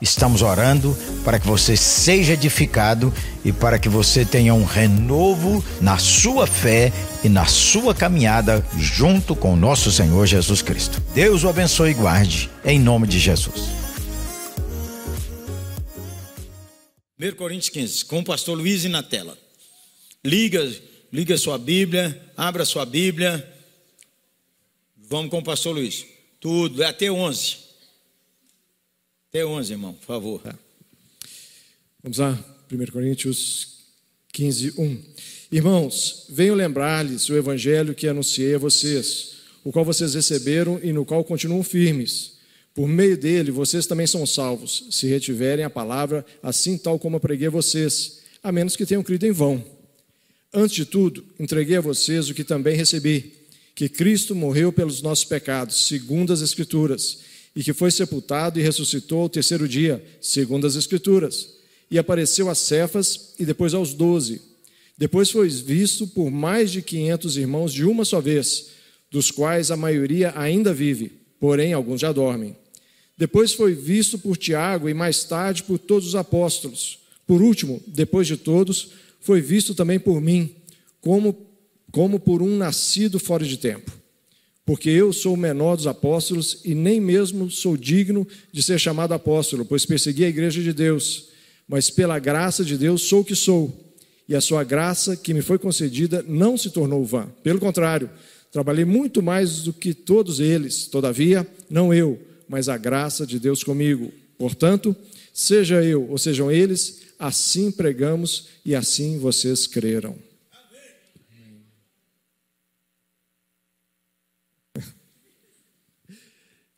Estamos orando para que você seja edificado e para que você tenha um renovo na sua fé e na sua caminhada junto com o nosso Senhor Jesus Cristo. Deus o abençoe e guarde, em nome de Jesus. 1 Coríntios 15, com o pastor Luiz na tela. Liga, liga sua Bíblia, abra sua Bíblia. Vamos com o pastor Luiz. Tudo, é até 11. Até 11, irmão, por favor. Tá. Vamos lá, 1 Coríntios 15, 1. Irmãos, venho lembrar-lhes o evangelho que anunciei a vocês, o qual vocês receberam e no qual continuam firmes. Por meio dele, vocês também são salvos, se retiverem a palavra, assim tal como eu preguei a vocês, a menos que tenham crido em vão. Antes de tudo, entreguei a vocês o que também recebi, que Cristo morreu pelos nossos pecados, segundo as Escrituras e que foi sepultado e ressuscitou ao terceiro dia, segundo as Escrituras, e apareceu a Cefas e depois aos doze. Depois foi visto por mais de quinhentos irmãos de uma só vez, dos quais a maioria ainda vive, porém alguns já dormem. Depois foi visto por Tiago e mais tarde por todos os apóstolos. Por último, depois de todos, foi visto também por mim, como, como por um nascido fora de tempo porque eu sou o menor dos apóstolos e nem mesmo sou digno de ser chamado apóstolo, pois persegui a igreja de Deus. Mas pela graça de Deus sou o que sou, e a sua graça que me foi concedida não se tornou vã. Pelo contrário, trabalhei muito mais do que todos eles. Todavia, não eu, mas a graça de Deus comigo. Portanto, seja eu ou sejam eles, assim pregamos e assim vocês creram.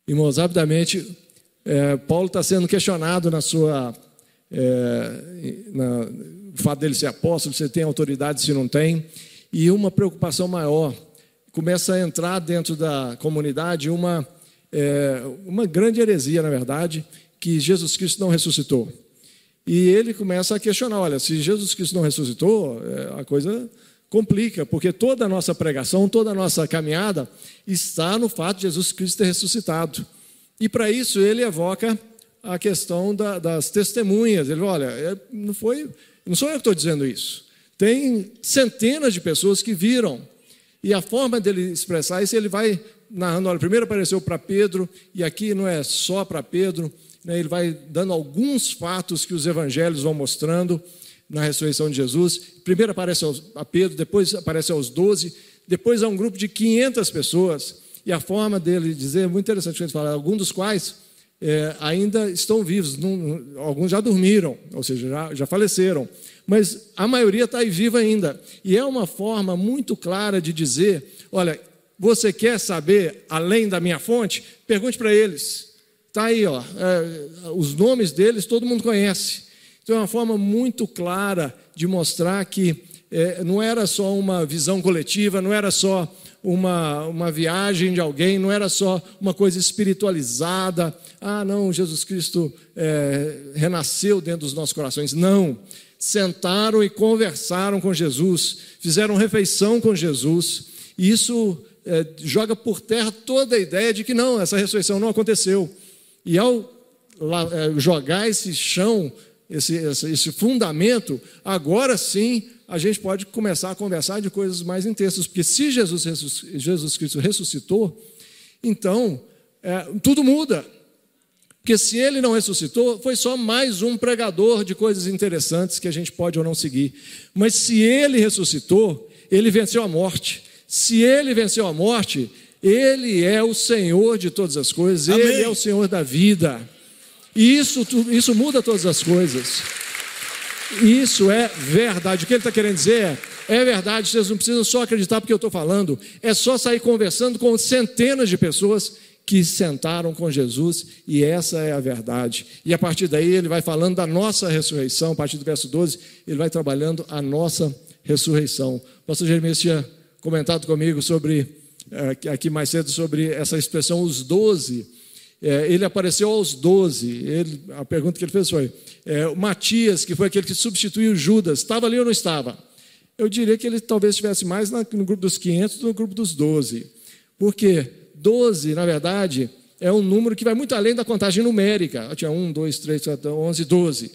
Irmãos, rapidamente, é, Paulo está sendo questionado na sua. É, na, o fato dele ser apóstolo, se tem autoridade, se não tem, e uma preocupação maior. Começa a entrar dentro da comunidade uma, é, uma grande heresia, na verdade, que Jesus Cristo não ressuscitou. E ele começa a questionar: olha, se Jesus Cristo não ressuscitou, é, a coisa complica, porque toda a nossa pregação, toda a nossa caminhada está no fato de Jesus Cristo ter ressuscitado. E para isso ele evoca a questão da, das testemunhas. Ele olha, é, não foi, não sou eu que estou dizendo isso. Tem centenas de pessoas que viram. E a forma dele expressar isso, ele vai narrando, olha, primeiro apareceu para Pedro, e aqui não é só para Pedro, né, ele vai dando alguns fatos que os evangelhos vão mostrando, na ressurreição de Jesus. Primeiro aparece a Pedro, depois aparece aos doze, depois há um grupo de 500 pessoas. E a forma dele dizer é muito interessante, ele fala, alguns dos quais é, ainda estão vivos, não, alguns já dormiram, ou seja, já, já faleceram, mas a maioria está aí viva ainda. E é uma forma muito clara de dizer: olha, você quer saber além da minha fonte? Pergunte para eles. Está aí, ó, é, os nomes deles todo mundo conhece. Então é uma forma muito clara de mostrar que é, não era só uma visão coletiva, não era só uma, uma viagem de alguém, não era só uma coisa espiritualizada. Ah, não, Jesus Cristo é, renasceu dentro dos nossos corações. Não. Sentaram e conversaram com Jesus, fizeram refeição com Jesus. E isso é, joga por terra toda a ideia de que não, essa ressurreição não aconteceu. E ao é, jogar esse chão esse, esse, esse fundamento, agora sim a gente pode começar a conversar de coisas mais intensas, porque se Jesus, Jesus Cristo ressuscitou, então é, tudo muda. Porque se ele não ressuscitou, foi só mais um pregador de coisas interessantes que a gente pode ou não seguir. Mas se ele ressuscitou, ele venceu a morte. Se ele venceu a morte, ele é o Senhor de todas as coisas, Amém. ele é o Senhor da vida. E isso, isso muda todas as coisas. Isso é verdade. O que ele está querendo dizer é, é verdade, vocês não precisam só acreditar porque eu estou falando, é só sair conversando com centenas de pessoas que sentaram com Jesus, e essa é a verdade. E a partir daí ele vai falando da nossa ressurreição, a partir do verso 12, ele vai trabalhando a nossa ressurreição. O pastor Jeremias tinha comentado comigo sobre é, aqui mais cedo sobre essa expressão, os doze. É, ele apareceu aos doze. Ele, a pergunta que ele fez foi: é, Matias, que foi aquele que substituiu Judas, estava ali ou não estava? Eu diria que ele talvez estivesse mais no grupo dos 500 do que no grupo dos 12. Porque 12, na verdade, é um número que vai muito além da contagem numérica. Tinha 1, 2, 3, 4, 11, 12.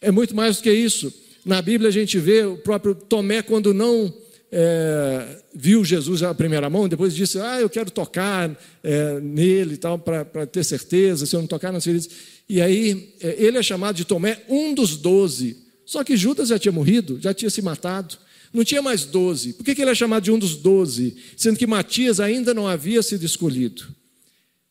É muito mais do que isso. Na Bíblia a gente vê o próprio Tomé, quando não é, viu Jesus à primeira mão, depois disse: Ah, eu quero tocar é, nele e tal, para ter certeza, se eu não tocar nas feridas. E aí, é, ele é chamado de Tomé, um dos doze. Só que Judas já tinha morrido, já tinha se matado. Não tinha mais doze. Por que, que ele é chamado de um dos doze? Sendo que Matias ainda não havia sido escolhido.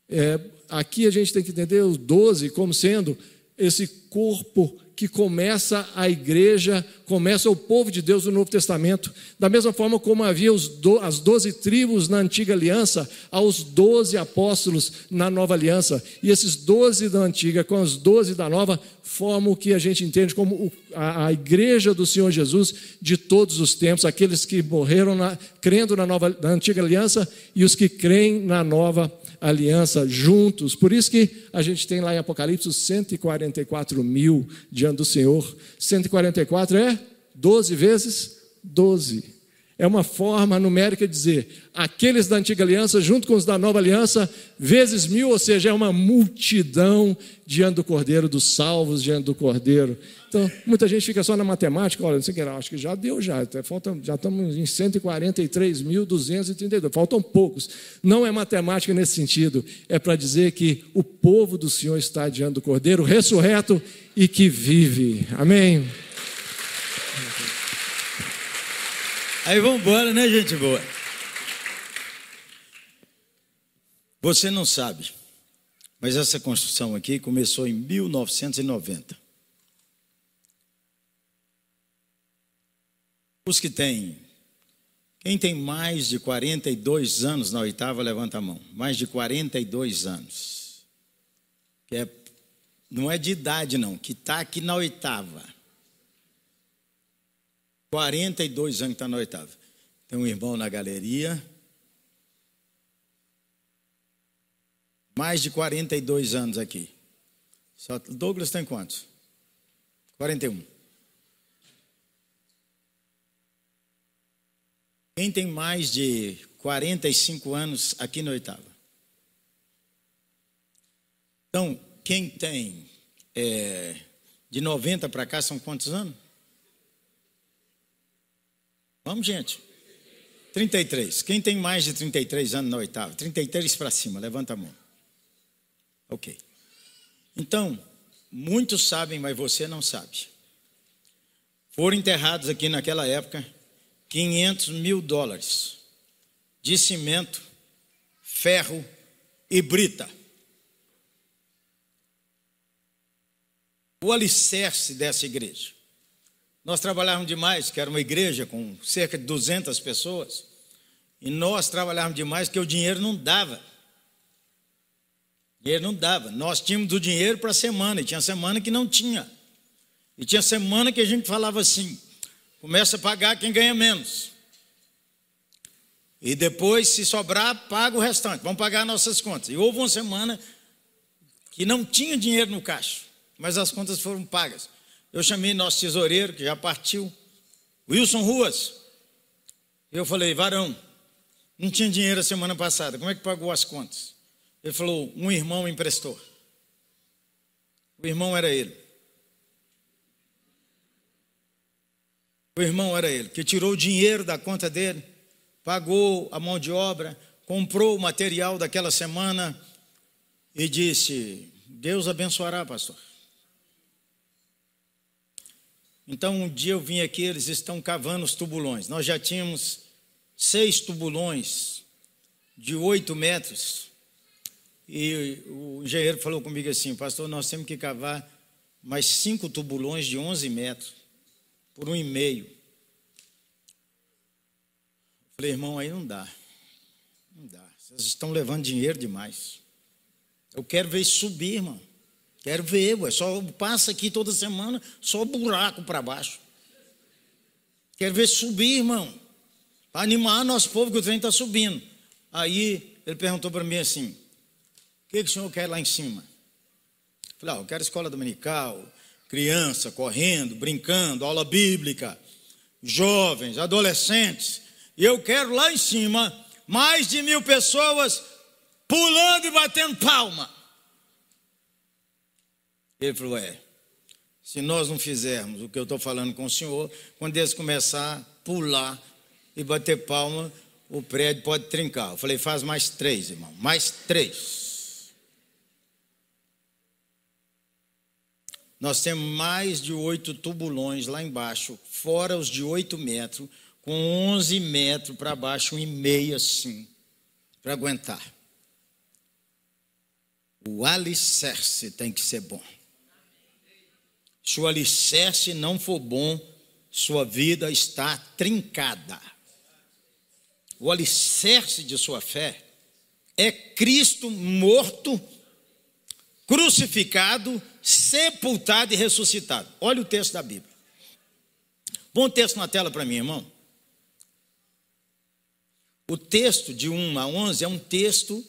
É, aqui a gente tem que entender os doze como sendo esse corpo que começa a igreja, começa o povo de Deus no Novo Testamento. Da mesma forma como havia do, as doze tribos na antiga aliança, aos doze apóstolos na nova aliança. E esses doze da antiga com os doze da nova formam o que a gente entende como o, a, a, igreja do Senhor Jesus de todos os tempos, aqueles que morreram na, crendo na, nova, na antiga aliança e os que creem na nova aliança aliança juntos. Por isso que a gente tem lá em Apocalipse 144 mil diante do Senhor. 144 é 12 vezes 12. É uma forma numérica de dizer aqueles da antiga aliança, junto com os da nova aliança, vezes mil, ou seja, é uma multidão diante do cordeiro, dos salvos diante do cordeiro. Então, muita gente fica só na matemática, olha, não sei o que, acho que já deu já, falta, já estamos em 143.232, faltam poucos. Não é matemática nesse sentido, é para dizer que o povo do Senhor está diante do cordeiro, ressurreto e que vive. Amém? Aí vamos embora, né, gente boa? Você não sabe, mas essa construção aqui começou em 1990. Os que têm, quem tem mais de 42 anos na oitava, levanta a mão. Mais de 42 anos. Que é, não é de idade, não, que está aqui na oitava. 42 anos que está na oitava. Tem um irmão na galeria. Mais de 42 anos aqui. Só, Douglas tem quantos? 41. Quem tem mais de 45 anos aqui na oitava? Então, quem tem é, de 90 para cá são quantos anos? Vamos, gente. 33. Quem tem mais de 33 anos na oitava? 33 para cima, levanta a mão. Ok. Então, muitos sabem, mas você não sabe. Foram enterrados aqui naquela época 500 mil dólares de cimento, ferro e brita. O alicerce dessa igreja nós trabalhávamos demais, que era uma igreja com cerca de 200 pessoas, e nós trabalhávamos demais porque o dinheiro não dava. Dinheiro não dava. Nós tínhamos o dinheiro para a semana, e tinha semana que não tinha. E tinha semana que a gente falava assim: começa a pagar quem ganha menos. E depois, se sobrar, paga o restante. Vamos pagar nossas contas. E houve uma semana que não tinha dinheiro no caixa, mas as contas foram pagas. Eu chamei nosso tesoureiro, que já partiu, Wilson Ruas. Eu falei, varão, não tinha dinheiro a semana passada, como é que pagou as contas? Ele falou, um irmão emprestou. O irmão era ele. O irmão era ele, que tirou o dinheiro da conta dele, pagou a mão de obra, comprou o material daquela semana e disse: Deus abençoará, pastor. Então, um dia eu vim aqui, eles estão cavando os tubulões. Nós já tínhamos seis tubulões de oito metros. E o engenheiro falou comigo assim: Pastor, nós temos que cavar mais cinco tubulões de 11 metros, por um e meio. Falei, irmão, aí não dá. Não dá. Vocês estão levando dinheiro demais. Eu quero ver subir, irmão. Quero ver, ué. Só passa aqui toda semana, só buraco para baixo. Quero ver subir, irmão. Para animar nosso povo que o trem está subindo. Aí ele perguntou para mim assim: o que, que o senhor quer lá em cima? Eu falei: ah, eu quero escola dominical, criança correndo, brincando, aula bíblica, jovens, adolescentes. E eu quero lá em cima mais de mil pessoas pulando e batendo palma. Ele falou: é. Se nós não fizermos o que eu estou falando com o senhor, quando eles começar a pular e bater palma, o prédio pode trincar. Eu falei: faz mais três, irmão, mais três. Nós temos mais de oito tubulões lá embaixo, fora os de oito metros, com onze metros para baixo, um e meio assim, para aguentar. O alicerce tem que ser bom. Se o alicerce não for bom, sua vida está trincada. O alicerce de sua fé é Cristo morto, crucificado, sepultado e ressuscitado. Olha o texto da Bíblia. O texto na tela para mim, irmão. O texto de 1 a 11 é um texto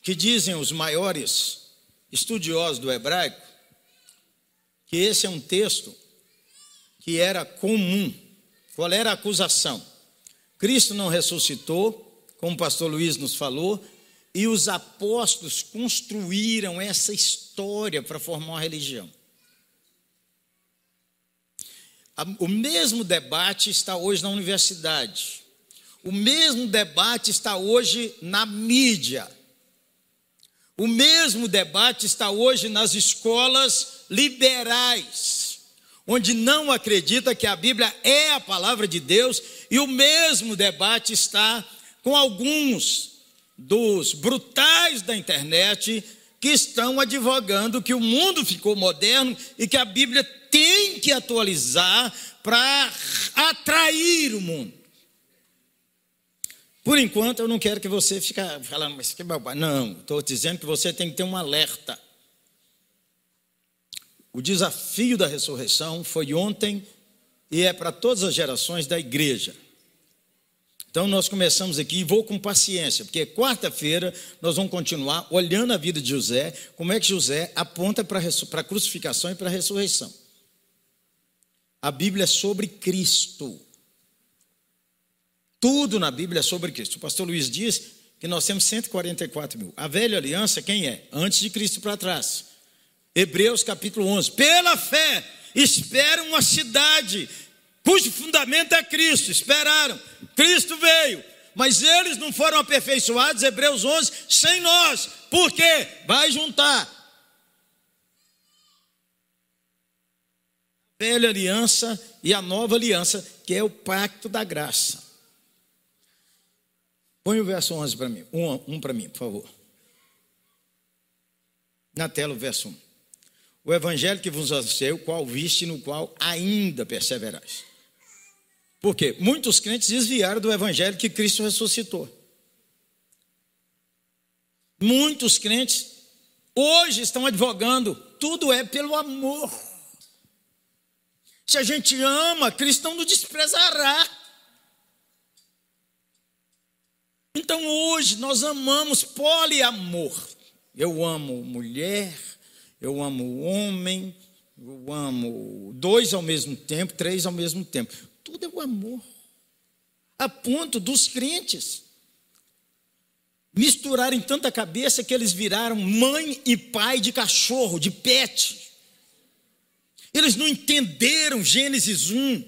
que dizem os maiores estudiosos do hebraico que esse é um texto que era comum. Qual era a acusação? Cristo não ressuscitou, como o pastor Luiz nos falou, e os apóstolos construíram essa história para formar uma religião. O mesmo debate está hoje na universidade. O mesmo debate está hoje na mídia. O mesmo debate está hoje nas escolas liberais, onde não acredita que a Bíblia é a palavra de Deus, e o mesmo debate está com alguns dos brutais da internet que estão advogando que o mundo ficou moderno e que a Bíblia tem que atualizar para atrair o mundo. Por enquanto, eu não quero que você fique falando, mas que bobagem. Não, estou dizendo que você tem que ter um alerta. O desafio da ressurreição foi ontem e é para todas as gerações da igreja. Então nós começamos aqui, e vou com paciência, porque quarta-feira nós vamos continuar olhando a vida de José, como é que José aponta para a crucificação e para a ressurreição. A Bíblia é sobre Cristo. Tudo na Bíblia é sobre Cristo. O pastor Luiz diz que nós temos 144 mil. A velha aliança, quem é? Antes de Cristo para trás. Hebreus capítulo 11. Pela fé, esperam uma cidade cujo fundamento é Cristo. Esperaram, Cristo veio, mas eles não foram aperfeiçoados, Hebreus 11, sem nós. Por quê? Vai juntar. A velha aliança e a nova aliança, que é o pacto da graça. Põe o verso 11 para mim, um, um para mim, por favor. Na tela o verso 1. O evangelho que vos anunciei, o qual viste, no qual ainda perseverais. Por quê? Muitos crentes desviaram do evangelho que Cristo ressuscitou. Muitos crentes hoje estão advogando, tudo é pelo amor. Se a gente ama, Cristo não nos desprezará. Então hoje nós amamos poliamor. Eu amo mulher, eu amo homem, eu amo dois ao mesmo tempo, três ao mesmo tempo tudo é o amor. A ponto dos crentes misturarem tanta cabeça que eles viraram mãe e pai de cachorro, de pet. Eles não entenderam Gênesis 1,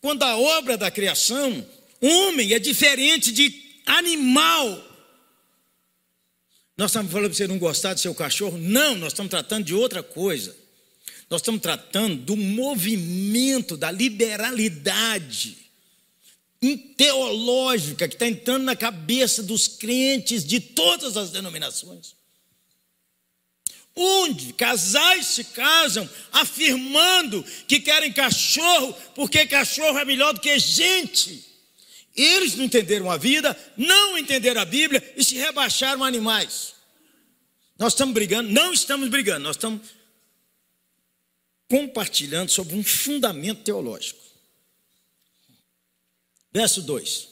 quando a obra da criação, homem é diferente de animal. Nós estamos falando para você não gostar do seu cachorro? Não, nós estamos tratando de outra coisa. Nós estamos tratando do movimento da liberalidade teológica que está entrando na cabeça dos crentes de todas as denominações. Onde casais se casam afirmando que querem cachorro porque cachorro é melhor do que gente. Eles não entenderam a vida, não entenderam a Bíblia e se rebaixaram animais. Nós estamos brigando, não estamos brigando, nós estamos compartilhando sobre um fundamento teológico. Verso 2.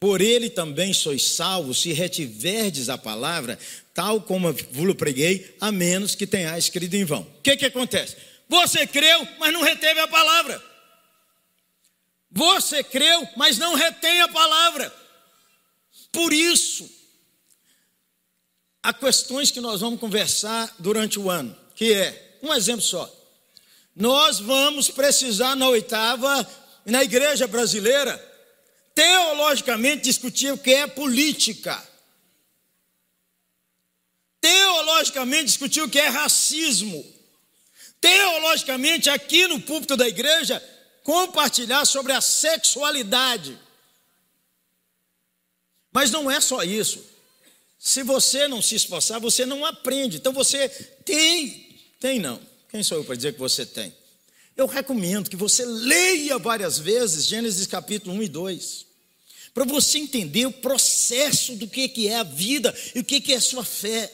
Por ele também sois salvos, se retiverdes a palavra, tal como vos preguei, a menos que tenhais escrito em vão. O que, que acontece? Você creu, mas não reteve a palavra. Você creu, mas não retém a palavra. Por isso, há questões que nós vamos conversar durante o ano, que é, um exemplo só. Nós vamos precisar na oitava, na igreja brasileira, teologicamente discutir o que é política. Teologicamente discutir o que é racismo. Teologicamente, aqui no púlpito da igreja, compartilhar sobre a sexualidade. Mas não é só isso. Se você não se esforçar, você não aprende. Então você tem, tem não. Quem sou eu para dizer que você tem? Eu recomendo que você leia várias vezes Gênesis capítulo 1 e 2, para você entender o processo do que é a vida e o que é a sua fé.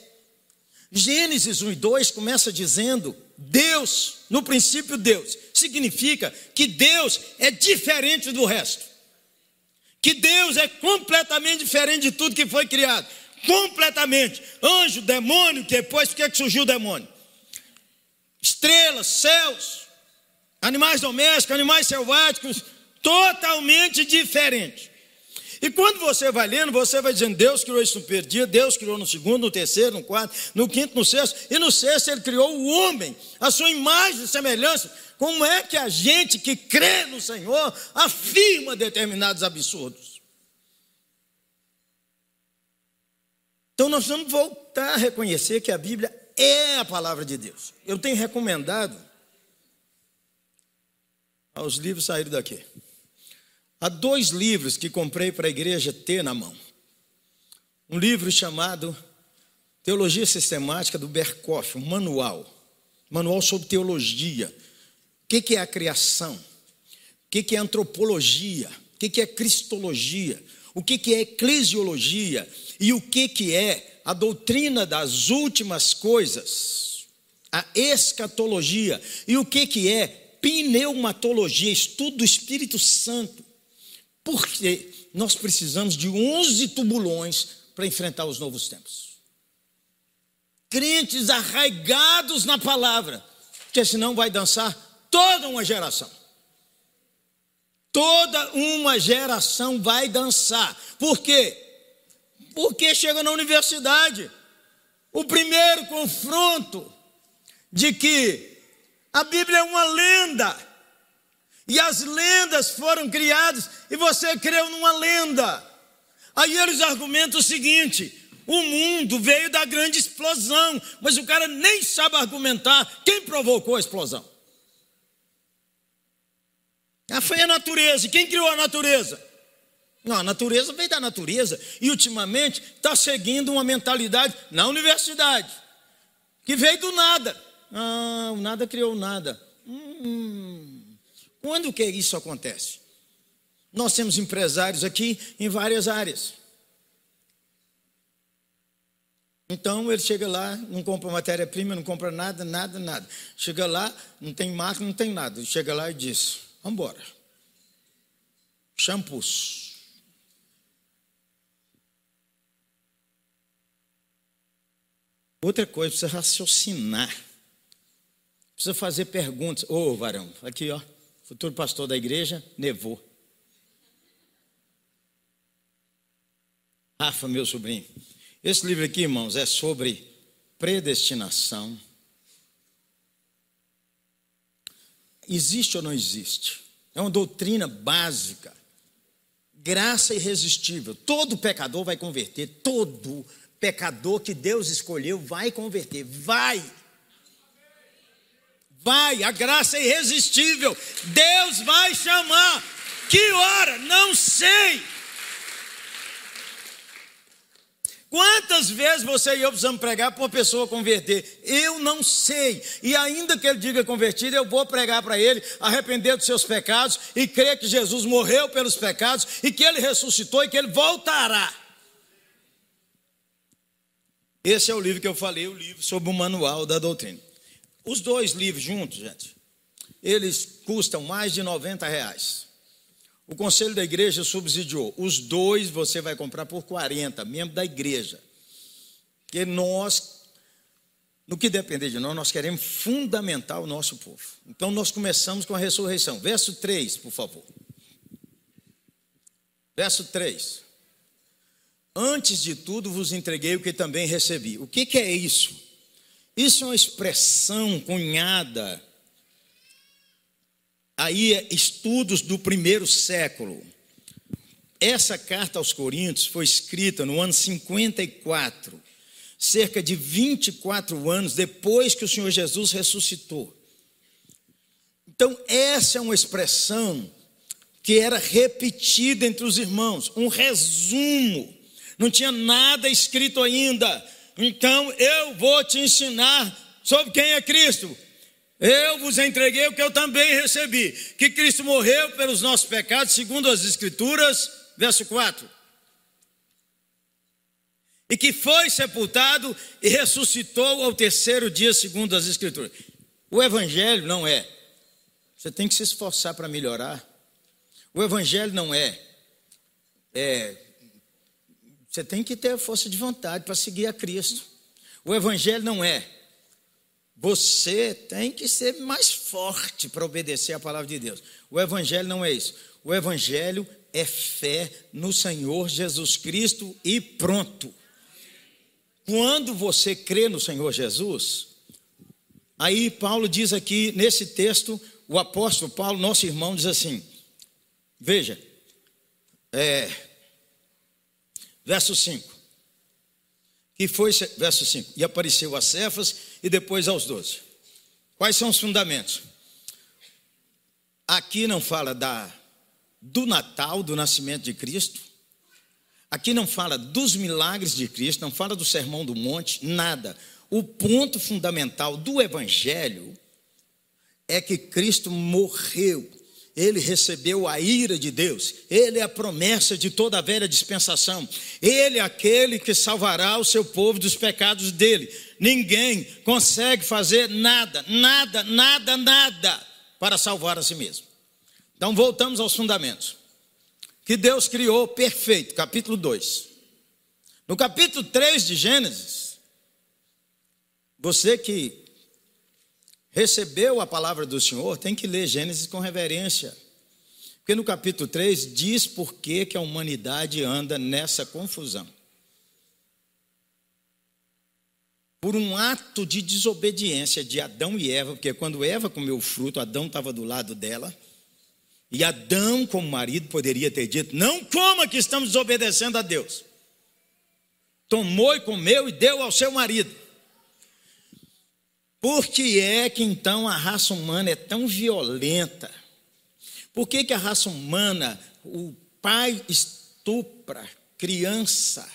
Gênesis 1 e 2 começa dizendo: Deus, no princípio Deus, significa que Deus é diferente do resto. Que Deus é completamente diferente de tudo que foi criado. Completamente. Anjo, demônio, que depois por que surgiu o demônio? Estrelas, céus, animais domésticos, animais selváticos, totalmente diferente. E quando você vai lendo, você vai dizendo: Deus criou isso no primeiro dia, Deus criou no segundo, no terceiro, no quarto, no quinto, no sexto, e no sexto ele criou o homem, a sua imagem e semelhança. Como é que a gente que crê no Senhor afirma determinados absurdos? Então nós vamos voltar a reconhecer que a Bíblia é a palavra de Deus. Eu tenho recomendado aos livros saírem daqui. Há dois livros que comprei para a igreja ter na mão. Um livro chamado Teologia Sistemática do Berkoff, um manual. Manual sobre teologia. O que é a criação? O que é antropologia? O que é cristologia? O que é eclesiologia? E o que é a doutrina das últimas coisas? A escatologia. E o que é pneumatologia? Estudo do Espírito Santo. Porque nós precisamos de 11 tubulões para enfrentar os novos tempos. Crentes arraigados na palavra, porque senão vai dançar toda uma geração. Toda uma geração vai dançar. Por quê? Porque chega na universidade, o primeiro confronto de que a Bíblia é uma lenda e as lendas foram criadas e você creu numa lenda. Aí eles argumentam o seguinte: o mundo veio da grande explosão, mas o cara nem sabe argumentar quem provocou a explosão. A foi a natureza. Quem criou a natureza? Não, a natureza veio da natureza. E ultimamente está seguindo uma mentalidade na universidade, que veio do nada. Ah, o nada criou nada. Hum, quando que isso acontece? Nós temos empresários aqui em várias áreas. Então ele chega lá, não compra matéria-prima, não compra nada, nada, nada. Chega lá, não tem marca, não tem nada. Ele chega lá e diz: Vamos embora. Shampoos. Outra coisa, precisa raciocinar. Precisa fazer perguntas. Ô, oh, varão, aqui, ó futuro pastor da igreja, nevou. Rafa, meu sobrinho. Esse livro aqui, irmãos, é sobre predestinação. Existe ou não existe? É uma doutrina básica. Graça irresistível. Todo pecador vai converter. Todo pecador que Deus escolheu vai converter. Vai. Vai, a graça é irresistível. Deus vai chamar. Que hora? Não sei. Quantas vezes você e eu precisamos pregar para uma pessoa converter? Eu não sei. E ainda que ele diga convertido, eu vou pregar para ele arrepender dos seus pecados e crer que Jesus morreu pelos pecados e que ele ressuscitou e que ele voltará. Esse é o livro que eu falei, o livro sobre o manual da doutrina. Os dois livros juntos, gente, eles custam mais de 90 reais. O conselho da igreja subsidiou. Os dois você vai comprar por 40, membro da igreja. Porque nós, no que depender de nós, nós queremos fundamentar o nosso povo. Então nós começamos com a ressurreição. Verso 3, por favor. Verso 3. Antes de tudo vos entreguei o que também recebi. O que, que é isso? Isso é uma expressão cunhada aí é estudos do primeiro século. Essa carta aos Coríntios foi escrita no ano 54, cerca de 24 anos depois que o Senhor Jesus ressuscitou. Então, essa é uma expressão que era repetida entre os irmãos, um resumo, não tinha nada escrito ainda. Então, eu vou te ensinar sobre quem é Cristo. Eu vos entreguei o que eu também recebi: que Cristo morreu pelos nossos pecados, segundo as Escrituras, verso 4. E que foi sepultado e ressuscitou ao terceiro dia, segundo as Escrituras. O Evangelho não é. Você tem que se esforçar para melhorar. O Evangelho não é. é você tem que ter força de vontade para seguir a Cristo. O Evangelho não é você tem que ser mais forte para obedecer a palavra de Deus. O Evangelho não é isso. O Evangelho é fé no Senhor Jesus Cristo e pronto. Quando você crê no Senhor Jesus, aí Paulo diz aqui nesse texto, o apóstolo Paulo, nosso irmão, diz assim: veja, é, verso 5 que foi, verso 5, e apareceu a Cefas e depois aos doze. Quais são os fundamentos? Aqui não fala da, do Natal, do nascimento de Cristo. Aqui não fala dos milagres de Cristo, não fala do sermão do monte, nada. O ponto fundamental do Evangelho é que Cristo morreu ele recebeu a ira de Deus, ele é a promessa de toda a velha dispensação, ele é aquele que salvará o seu povo dos pecados dele. Ninguém consegue fazer nada, nada, nada, nada para salvar a si mesmo. Então voltamos aos fundamentos. Que Deus criou perfeito, capítulo 2. No capítulo 3 de Gênesis, você que recebeu a palavra do Senhor, tem que ler Gênesis com reverência. Porque no capítulo 3 diz por que, que a humanidade anda nessa confusão. Por um ato de desobediência de Adão e Eva, porque quando Eva comeu o fruto, Adão estava do lado dela. E Adão, como marido, poderia ter dito: Não coma que estamos desobedecendo a Deus. Tomou e comeu e deu ao seu marido. Por que é que então a raça humana é tão violenta? Por que, que a raça humana, o pai estupra criança?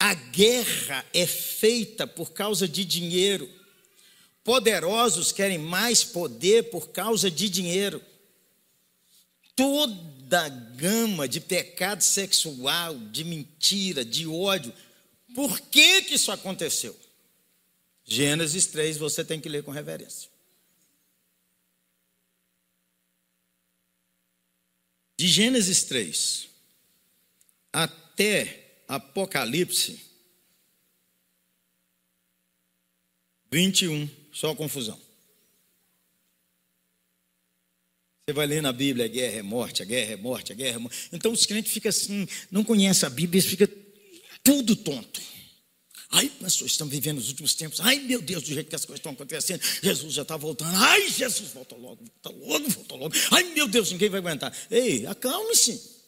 A guerra é feita por causa de dinheiro. Poderosos querem mais poder por causa de dinheiro. Toda a gama de pecado sexual, de mentira, de ódio. Por que, que isso aconteceu? Gênesis 3 você tem que ler com reverência. De Gênesis 3 até Apocalipse 21, só confusão. Você vai ler na Bíblia, a guerra é morte, a guerra é morte, a guerra é morte. Então os crentes ficam assim, não conhecem a Bíblia, eles ficam tudo tonto. Ai, pastor, estamos vivendo os últimos tempos. Ai, meu Deus, do jeito que as coisas estão acontecendo. Jesus já está voltando. Ai, Jesus, volta logo, volta logo, volta logo. Ai, meu Deus, ninguém vai aguentar. Ei, acalme-se.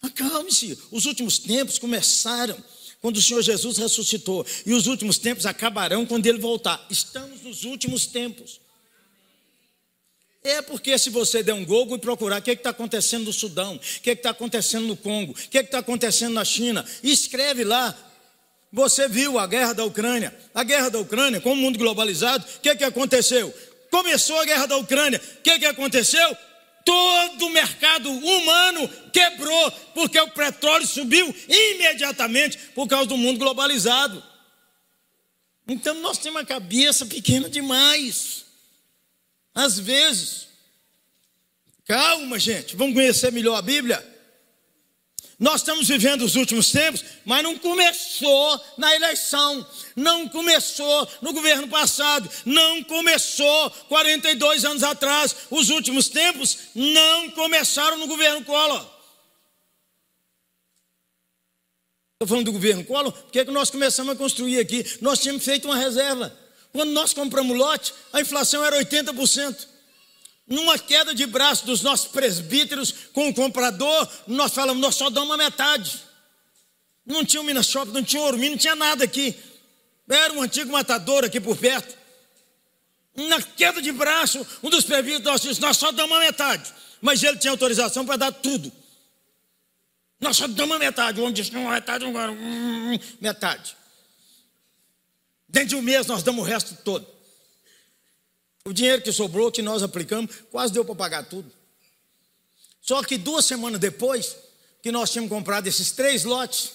Acalme-se. Os últimos tempos começaram quando o Senhor Jesus ressuscitou. E os últimos tempos acabarão quando ele voltar. Estamos nos últimos tempos. É porque se você der um Google e procurar o que é está acontecendo no Sudão, o que é está acontecendo no Congo, o que é está acontecendo na China, escreve lá, você viu a guerra da Ucrânia. A guerra da Ucrânia, com o mundo globalizado, o que, que aconteceu? Começou a guerra da Ucrânia. O que, que aconteceu? Todo o mercado humano quebrou, porque o petróleo subiu imediatamente por causa do mundo globalizado. Então nós temos uma cabeça pequena demais. Às vezes. Calma, gente, vamos conhecer melhor a Bíblia. Nós estamos vivendo os últimos tempos, mas não começou na eleição, não começou no governo passado, não começou 42 anos atrás. Os últimos tempos não começaram no governo Collor. Estou falando do governo Collor, porque é que nós começamos a construir aqui? Nós tínhamos feito uma reserva. Quando nós compramos lote, a inflação era 80% numa queda de braço dos nossos presbíteros com o comprador, nós falamos, nós só damos a metade. Não tinha um Minas Shopping, não tinha Ormi, não tinha nada aqui. Era um antigo matador aqui por perto. Na queda de braço, um dos presbíteros disse, nós só damos a metade. Mas ele tinha autorização para dar tudo. Nós só damos a metade. O homem disse, não, metade, agora, hum, metade. Dentro de um mês nós damos o resto todo. O dinheiro que sobrou, que nós aplicamos, quase deu para pagar tudo. Só que duas semanas depois, que nós tínhamos comprado esses três lotes,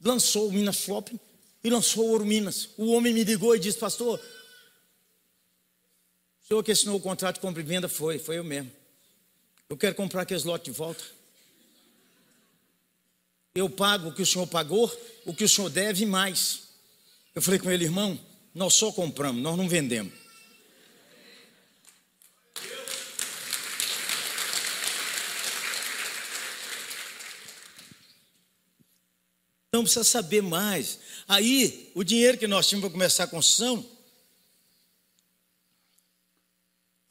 lançou o Minas Shopping e lançou o Ouro Minas. O homem me ligou e disse, pastor, o senhor que assinou o contrato de compra e venda foi, foi eu mesmo. Eu quero comprar aqueles lotes de volta. Eu pago o que o senhor pagou, o que o senhor deve mais. Eu falei com ele, irmão, nós só compramos, nós não vendemos. Então precisa saber mais. Aí, o dinheiro que nós tínhamos para começar a construção,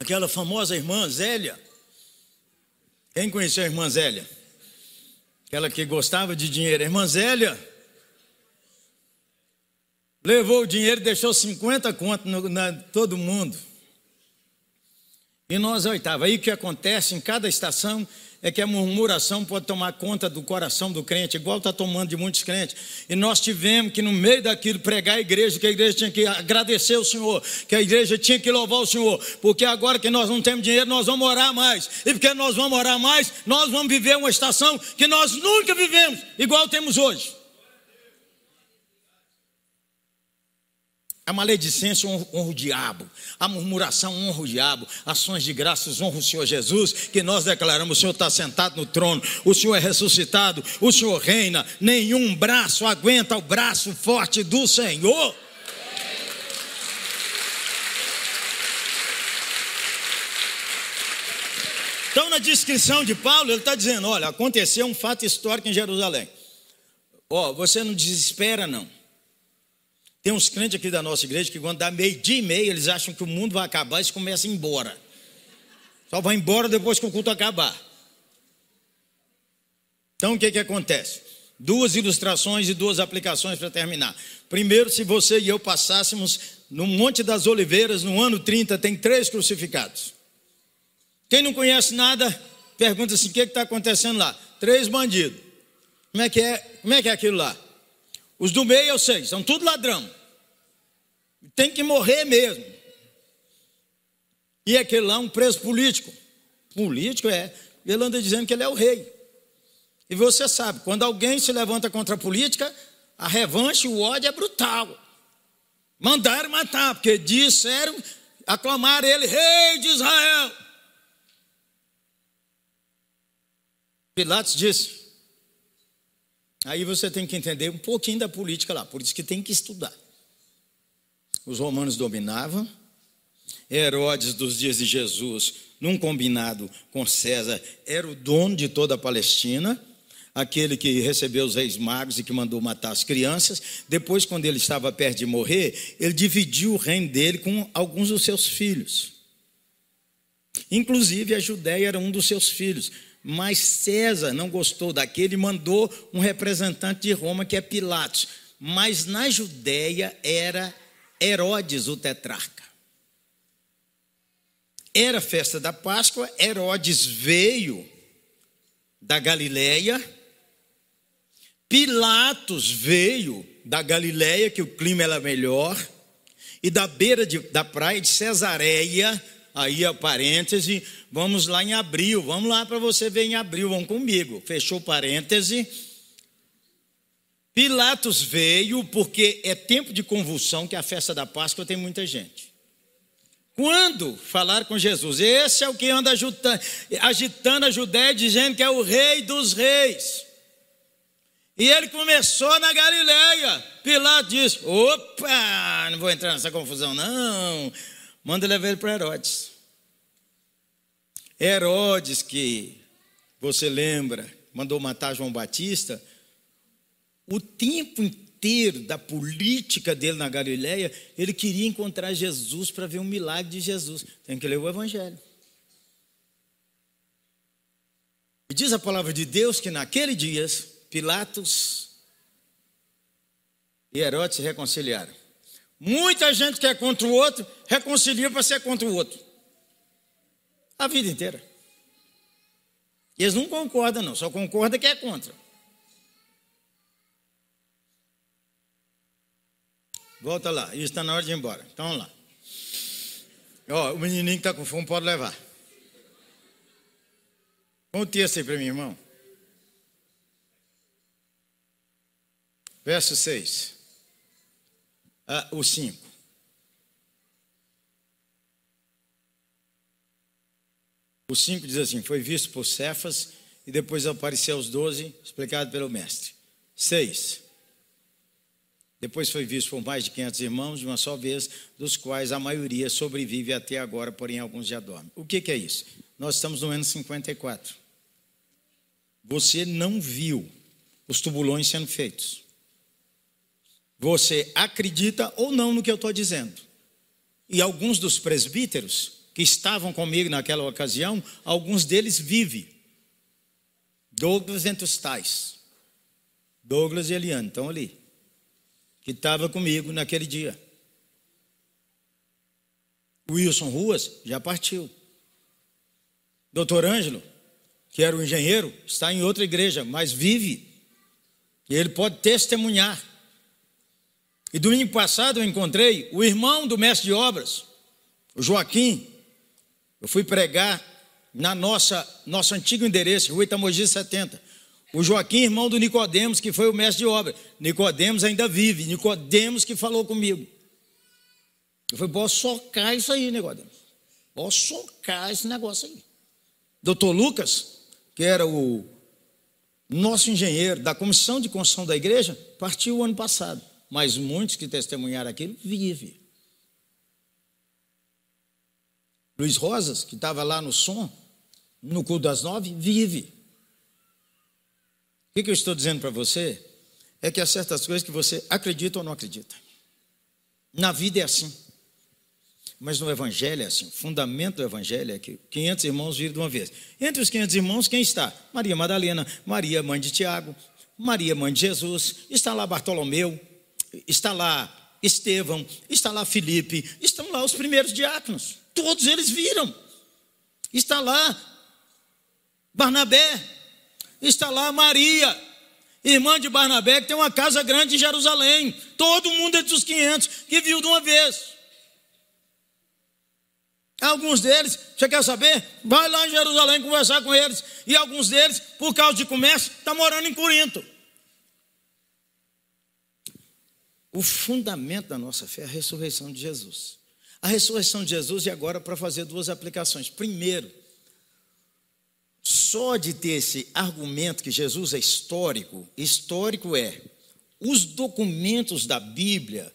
aquela famosa irmã Zélia. Quem conheceu a irmã Zélia? Aquela que gostava de dinheiro. A irmã Zélia levou o dinheiro e deixou 50 contos no, na todo mundo. E nós oitava. Aí o que acontece em cada estação é que a murmuração pode tomar conta do coração do crente, igual está tomando de muitos crentes. E nós tivemos que, no meio daquilo, pregar a igreja, que a igreja tinha que agradecer o Senhor, que a igreja tinha que louvar o Senhor, porque agora que nós não temos dinheiro, nós vamos orar mais. E porque nós vamos orar mais, nós vamos viver uma estação que nós nunca vivemos, igual temos hoje. A maledicência honra o diabo, a murmuração honra o diabo, ações de graças honra o Senhor Jesus, que nós declaramos: o Senhor está sentado no trono, o Senhor é ressuscitado, o Senhor reina, nenhum braço aguenta o braço forte do Senhor. Então, na descrição de Paulo, ele está dizendo: olha, aconteceu um fato histórico em Jerusalém. Ó, oh, você não desespera, não. Tem uns crentes aqui da nossa igreja que quando dá meio dia e meio, eles acham que o mundo vai acabar e eles começam a ir embora. Só vai embora depois que o culto acabar. Então o que, que acontece? Duas ilustrações e duas aplicações para terminar. Primeiro, se você e eu passássemos no Monte das Oliveiras, no ano 30, tem três crucificados. Quem não conhece nada, pergunta assim: o que está acontecendo lá? Três bandidos. Como é que é, como é, que é aquilo lá? Os do meio eu sei, são tudo ladrão. Tem que morrer mesmo. E aquele lá é um preso político. Político é. Ele anda dizendo que ele é o rei. E você sabe, quando alguém se levanta contra a política, a revanche, o ódio é brutal. Mandaram matar, porque disseram, aclamaram ele rei de Israel. Pilatos disse, Aí você tem que entender um pouquinho da política lá, por isso que tem que estudar. Os romanos dominavam, Herodes dos dias de Jesus, num combinado com César, era o dono de toda a Palestina, aquele que recebeu os reis magos e que mandou matar as crianças. Depois, quando ele estava perto de morrer, ele dividiu o reino dele com alguns dos seus filhos. Inclusive, a Judéia era um dos seus filhos. Mas César não gostou daquele e mandou um representante de Roma, que é Pilatos. Mas na Judéia era Herodes o tetrarca. Era festa da Páscoa, Herodes veio da Galileia, Pilatos veio da Galileia, que o clima era melhor, e da beira de, da praia de Cesareia, Aí a parêntese, vamos lá em abril, vamos lá para você ver em abril, vão comigo. Fechou parêntese. Pilatos veio porque é tempo de convulsão, que a festa da Páscoa tem muita gente. quando falar com Jesus. Esse é o que anda agitando a Judéia, dizendo que é o rei dos reis. E ele começou na Galileia. Pilatos disse: opa, não vou entrar nessa confusão, não. Manda levar ele para Herodes. Herodes, que você lembra, mandou matar João Batista, o tempo inteiro da política dele na Galileia, ele queria encontrar Jesus para ver um milagre de Jesus. Tem que ler o Evangelho. E diz a palavra de Deus que naquele dia, Pilatos e Herodes se reconciliaram. Muita gente que é contra o outro, reconcilia para ser contra o outro. A vida inteira. Eles não concordam, não, só concordam que é contra. Volta lá, isso está na hora de ir embora. Então lá. Ó, o menininho que está com fome pode levar. Põe o texto aí para mim, irmão. Verso 6. Ah, o 5. O 5 diz assim: Foi visto por Cefas e depois apareceu aos doze, explicado pelo mestre. 6. Depois foi visto por mais de 500 irmãos de uma só vez, dos quais a maioria sobrevive até agora, porém alguns já dormem. O que, que é isso? Nós estamos no ano 54. Você não viu os tubulões sendo feitos. Você acredita ou não no que eu estou dizendo. E alguns dos presbíteros que estavam comigo naquela ocasião, alguns deles vivem. Douglas entre os tais. Douglas e Eliane estão ali. Que estava comigo naquele dia. Wilson Ruas já partiu. Doutor Ângelo, que era o engenheiro, está em outra igreja, mas vive. E ele pode testemunhar. E domingo passado eu encontrei o irmão do mestre de obras, o Joaquim, eu fui pregar na nossa nosso antigo endereço, Rua Itamogi 70. O Joaquim, irmão do Nicodemos, que foi o mestre de obra. Nicodemos ainda vive. Nicodemos que falou comigo. Eu falei, posso socar isso aí, Nicodemos. Posso socar esse negócio aí. Doutor Lucas, que era o nosso engenheiro da comissão de construção da igreja, partiu o ano passado. Mas muitos que testemunharam aquilo vivem. Luiz Rosas, que estava lá no som, no culto das nove, vive. O que, que eu estou dizendo para você? É que há certas coisas que você acredita ou não acredita. Na vida é assim. Mas no Evangelho é assim. O fundamento do Evangelho é que 500 irmãos viram de uma vez. Entre os 500 irmãos, quem está? Maria Madalena, Maria, mãe de Tiago, Maria, mãe de Jesus, está lá Bartolomeu, está lá Estevão, está lá Felipe, estão lá os primeiros diáconos. Todos eles viram. Está lá Barnabé, está lá Maria, irmã de Barnabé, que tem uma casa grande em Jerusalém. Todo mundo entre os 500 que viu de uma vez. Alguns deles, você quer saber? Vai lá em Jerusalém conversar com eles. E alguns deles, por causa de comércio, estão tá morando em Corinto. O fundamento da nossa fé é a ressurreição de Jesus. A ressurreição de Jesus e agora para fazer duas aplicações. Primeiro, só de ter esse argumento que Jesus é histórico, histórico é os documentos da Bíblia.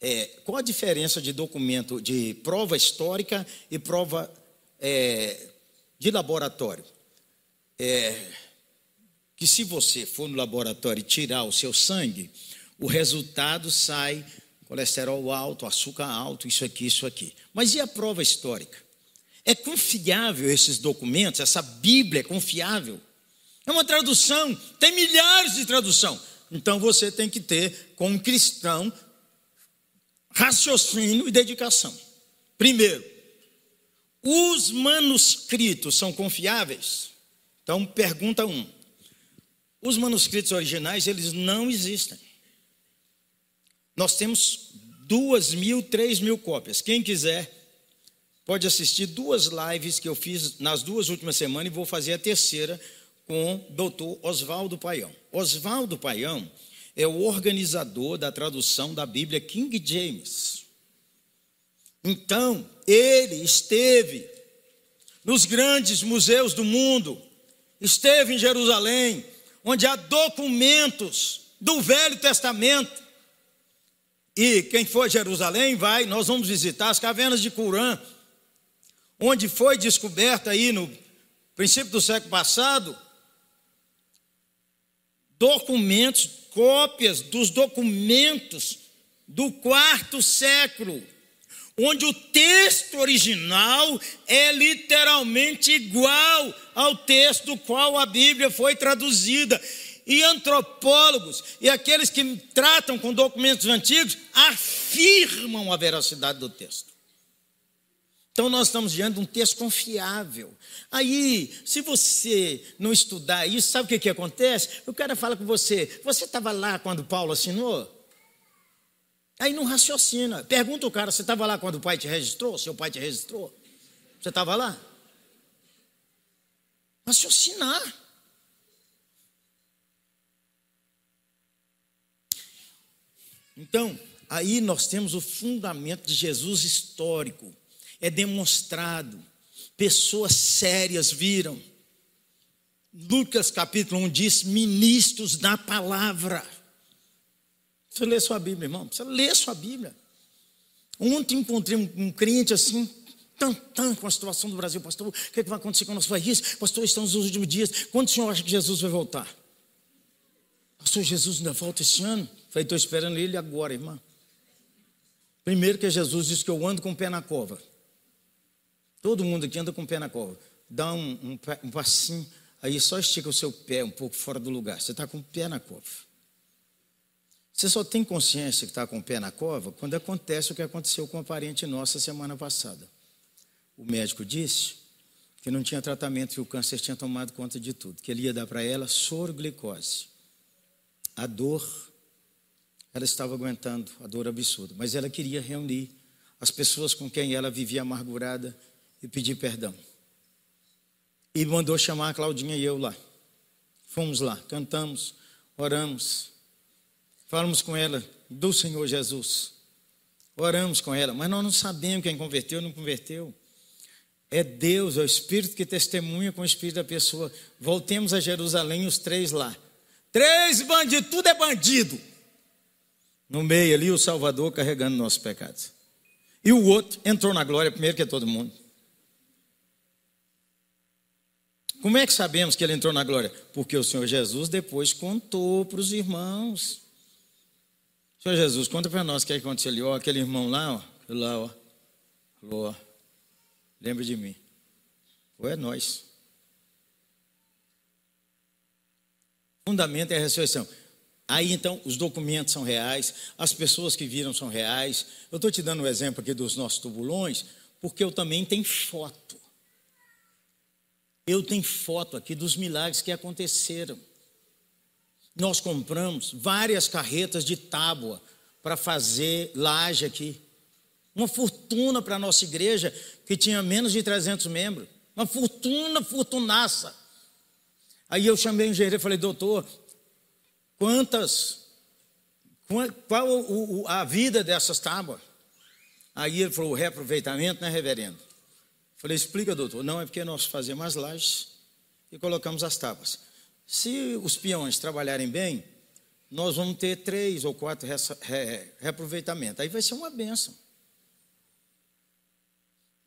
É, qual a diferença de documento de prova histórica e prova é, de laboratório? É, que se você for no laboratório e tirar o seu sangue, o resultado sai colesterol alto, açúcar alto, isso aqui, isso aqui. Mas e a prova histórica? É confiável esses documentos? Essa Bíblia é confiável? É uma tradução, tem milhares de tradução. Então você tem que ter, como cristão, raciocínio e dedicação. Primeiro, os manuscritos são confiáveis? Então, pergunta um. Os manuscritos originais, eles não existem. Nós temos duas mil, três mil cópias. Quem quiser pode assistir duas lives que eu fiz nas duas últimas semanas e vou fazer a terceira com o doutor Oswaldo Paião. Oswaldo Paião é o organizador da tradução da Bíblia King James. Então, ele esteve nos grandes museus do mundo, esteve em Jerusalém, onde há documentos do Velho Testamento. E quem for a Jerusalém vai, nós vamos visitar as cavernas de Curã, onde foi descoberta aí no princípio do século passado documentos, cópias dos documentos do quarto século, onde o texto original é literalmente igual ao texto do qual a Bíblia foi traduzida. E antropólogos e aqueles que tratam com documentos antigos afirmam a veracidade do texto. Então nós estamos diante de um texto confiável. Aí, se você não estudar isso, sabe o que, que acontece? O cara fala com você: você estava lá quando Paulo assinou? Aí não raciocina. Pergunta o cara: você estava lá quando o pai te registrou? Seu pai te registrou? Você estava lá? Raciocinar. Então, aí nós temos o fundamento de Jesus histórico é demonstrado. Pessoas sérias viram. Lucas capítulo 1 diz: ministros da palavra. Você lê sua Bíblia, irmão. Você lê sua Bíblia. Ontem encontrei um, um crente assim, tão, tão com a situação do Brasil, pastor. O que, é que vai acontecer com o nosso país? Pastor, estamos nos últimos dias. Quando o senhor acha que Jesus vai voltar? Pastor, Jesus ainda volta esse ano? Falei, estou esperando ele agora, irmão. Primeiro que Jesus disse que eu ando com o pé na cova. Todo mundo aqui anda com o pé na cova. Dá um, um, um passinho, aí só estica o seu pé um pouco fora do lugar. Você está com o pé na cova. Você só tem consciência que está com o pé na cova quando acontece o que aconteceu com uma parente nossa semana passada. O médico disse que não tinha tratamento, que o câncer tinha tomado conta de tudo, que ele ia dar para ela soroglicose. A dor, ela estava aguentando, a dor absurda, mas ela queria reunir as pessoas com quem ela vivia amargurada e pedir perdão. E mandou chamar a Claudinha e eu lá. Fomos lá, cantamos, oramos, falamos com ela do Senhor Jesus. Oramos com ela, mas nós não sabemos quem converteu não converteu. É Deus, é o Espírito que testemunha com o Espírito da pessoa. Voltemos a Jerusalém, os três lá. Três bandidos, tudo é bandido. No meio ali, o Salvador carregando nossos pecados. E o outro entrou na glória primeiro que todo mundo. Como é que sabemos que ele entrou na glória? Porque o Senhor Jesus depois contou para os irmãos. Senhor Jesus, conta para nós o que aconteceu ali. Ó, aquele irmão lá, ó, lá, ó. Falou, ó, lembra de mim. Ou é nós. Fundamento é a ressurreição. Aí então os documentos são reais, as pessoas que viram são reais. Eu estou te dando um exemplo aqui dos nossos tubulões, porque eu também tenho foto. Eu tenho foto aqui dos milagres que aconteceram. Nós compramos várias carretas de tábua para fazer laje aqui. Uma fortuna para a nossa igreja, que tinha menos de 300 membros. Uma fortuna, fortunaça. Aí eu chamei o engenheiro e falei, doutor, quantas, qual a vida dessas tábuas? Aí ele falou, o reaproveitamento, né, reverendo? Falei, explica, doutor. Não, é porque nós fazemos as lajes e colocamos as tábuas. Se os peões trabalharem bem, nós vamos ter três ou quatro reaproveitamentos. Aí vai ser uma benção.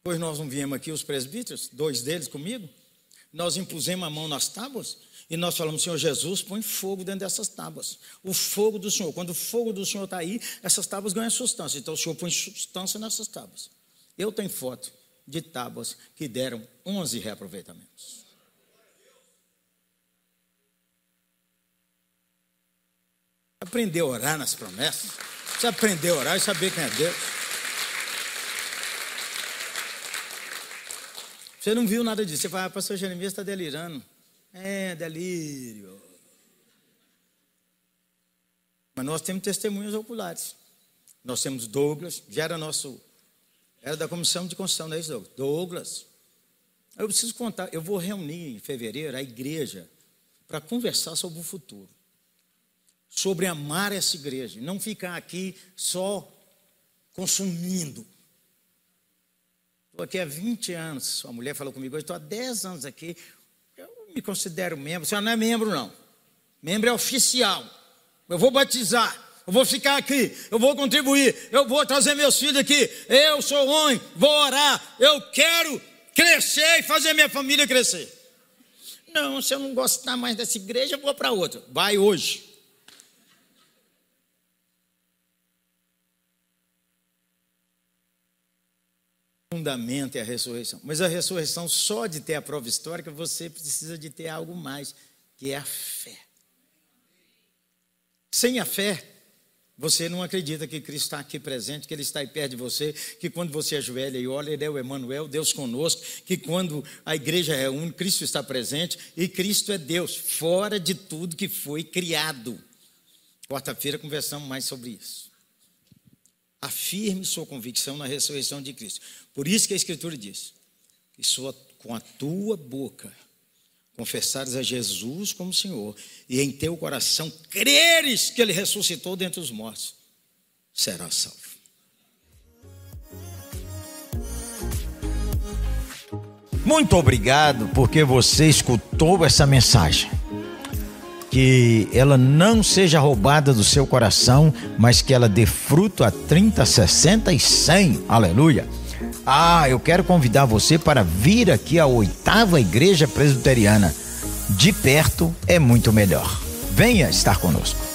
Pois nós não viemos aqui, os presbíteros, dois deles comigo, nós impusemos a mão nas tábuas e nós falamos, Senhor Jesus, põe fogo dentro dessas tábuas. O fogo do Senhor. Quando o fogo do Senhor está aí, essas tábuas ganham substância. Então o Senhor põe substância nessas tábuas. Eu tenho foto de tábuas que deram 11 reaproveitamentos. Aprender a orar nas promessas. Você aprender a orar e saber quem é Deus. Você não viu nada disso. Você fala, ah, pastor Jeremias está delirando. É, delírio. Mas nós temos testemunhas oculares. Nós temos Douglas, já era nosso era da comissão de construção, não é isso, Douglas? Eu preciso contar, eu vou reunir em fevereiro a igreja para conversar sobre o futuro. Sobre amar essa igreja, não ficar aqui só consumindo. Estou aqui há 20 anos. Sua mulher falou comigo hoje, estou há 10 anos aqui. Eu me considero membro. Você não é membro, não. Membro é oficial. Eu vou batizar. Eu vou ficar aqui, eu vou contribuir, eu vou trazer meus filhos aqui. Eu sou homem, vou orar. Eu quero crescer e fazer minha família crescer. Não, se eu não gostar mais dessa igreja, eu vou para outra. Vai hoje. Fundamento é a ressurreição. Mas a ressurreição, só de ter a prova histórica, você precisa de ter algo mais, que é a fé. Sem a fé, você não acredita que Cristo está aqui presente, que Ele está aí perto de você, que quando você ajoelha e olha, Ele é o Emmanuel, Deus conosco, que quando a igreja reúne, Cristo está presente e Cristo é Deus, fora de tudo que foi criado. Quarta-feira conversamos mais sobre isso. Afirme sua convicção na ressurreição de Cristo. Por isso que a Escritura diz: que com a tua boca confessares a Jesus como Senhor e em teu coração creres que Ele ressuscitou dentre os mortos, serás salvo. Muito obrigado porque você escutou essa mensagem que ela não seja roubada do seu coração, mas que ela dê fruto a 30, 60 e 100. Aleluia. Ah, eu quero convidar você para vir aqui à oitava igreja presbiteriana. De perto é muito melhor. Venha estar conosco.